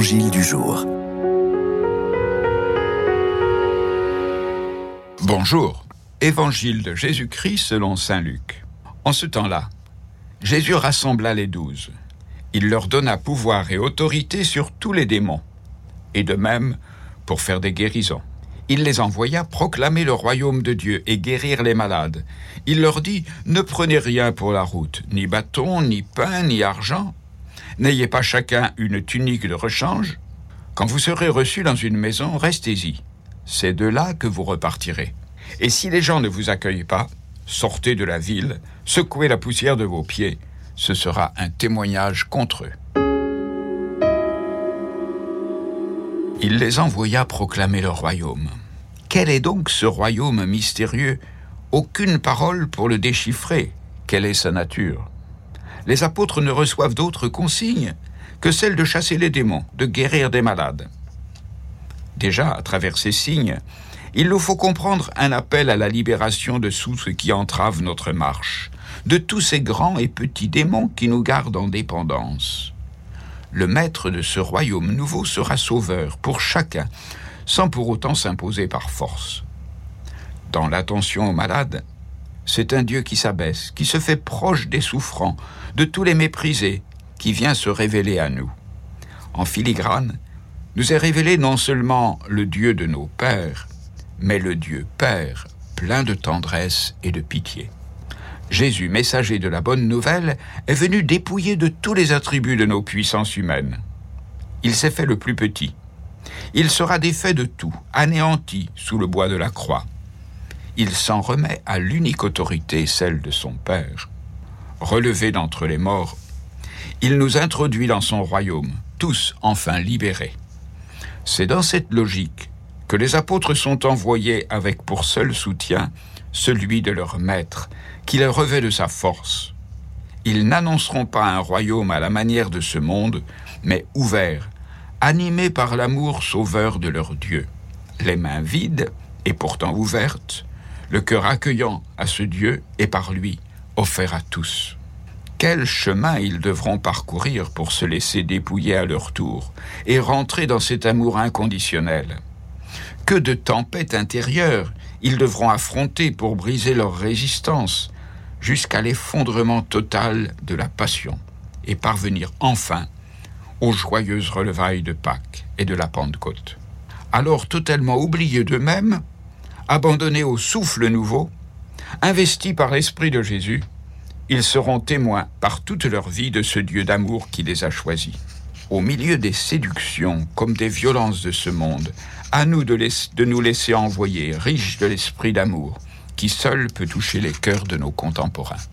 du jour. Bonjour, Évangile de Jésus-Christ selon Saint Luc. En ce temps-là, Jésus rassembla les douze. Il leur donna pouvoir et autorité sur tous les démons, et de même pour faire des guérisons. Il les envoya proclamer le royaume de Dieu et guérir les malades. Il leur dit, Ne prenez rien pour la route, ni bâton, ni pain, ni argent. N'ayez pas chacun une tunique de rechange. Quand vous serez reçus dans une maison, restez-y. C'est de là que vous repartirez. Et si les gens ne vous accueillent pas, sortez de la ville, secouez la poussière de vos pieds. Ce sera un témoignage contre eux. Il les envoya proclamer le royaume. Quel est donc ce royaume mystérieux? Aucune parole pour le déchiffrer. Quelle est sa nature? Les apôtres ne reçoivent d'autres consignes que celle de chasser les démons, de guérir des malades. Déjà, à travers ces signes, il nous faut comprendre un appel à la libération de tout ce qui entrave notre marche, de tous ces grands et petits démons qui nous gardent en dépendance le maître de ce royaume nouveau sera sauveur pour chacun, sans pour autant s'imposer par force. Dans l'attention aux malades, c'est un Dieu qui s'abaisse, qui se fait proche des souffrants, de tous les méprisés, qui vient se révéler à nous. En filigrane, nous est révélé non seulement le Dieu de nos pères, mais le Dieu Père, plein de tendresse et de pitié. Jésus, messager de la bonne nouvelle, est venu dépouiller de tous les attributs de nos puissances humaines. Il s'est fait le plus petit. Il sera défait de tout, anéanti sous le bois de la croix. Il s'en remet à l'unique autorité, celle de son Père. Relevé d'entre les morts, il nous introduit dans son royaume, tous enfin libérés. C'est dans cette logique que les apôtres sont envoyés avec pour seul soutien celui de leur maître, qui les revêt de sa force. Ils n'annonceront pas un royaume à la manière de ce monde, mais ouvert, animé par l'amour sauveur de leur Dieu, les mains vides et pourtant ouvertes, le cœur accueillant à ce Dieu et par lui offert à tous. Quel chemin ils devront parcourir pour se laisser dépouiller à leur tour et rentrer dans cet amour inconditionnel? Que de tempêtes intérieures ils devront affronter pour briser leur résistance jusqu'à l'effondrement total de la passion et parvenir enfin aux joyeuses relevailles de Pâques et de la Pentecôte. Alors totalement oubliés d'eux-mêmes, abandonnés au souffle nouveau, investis par l'Esprit de Jésus, ils seront témoins par toute leur vie de ce Dieu d'amour qui les a choisis. Au milieu des séductions comme des violences de ce monde, à nous de, de nous laisser envoyer, riches de l'esprit d'amour, qui seul peut toucher les cœurs de nos contemporains.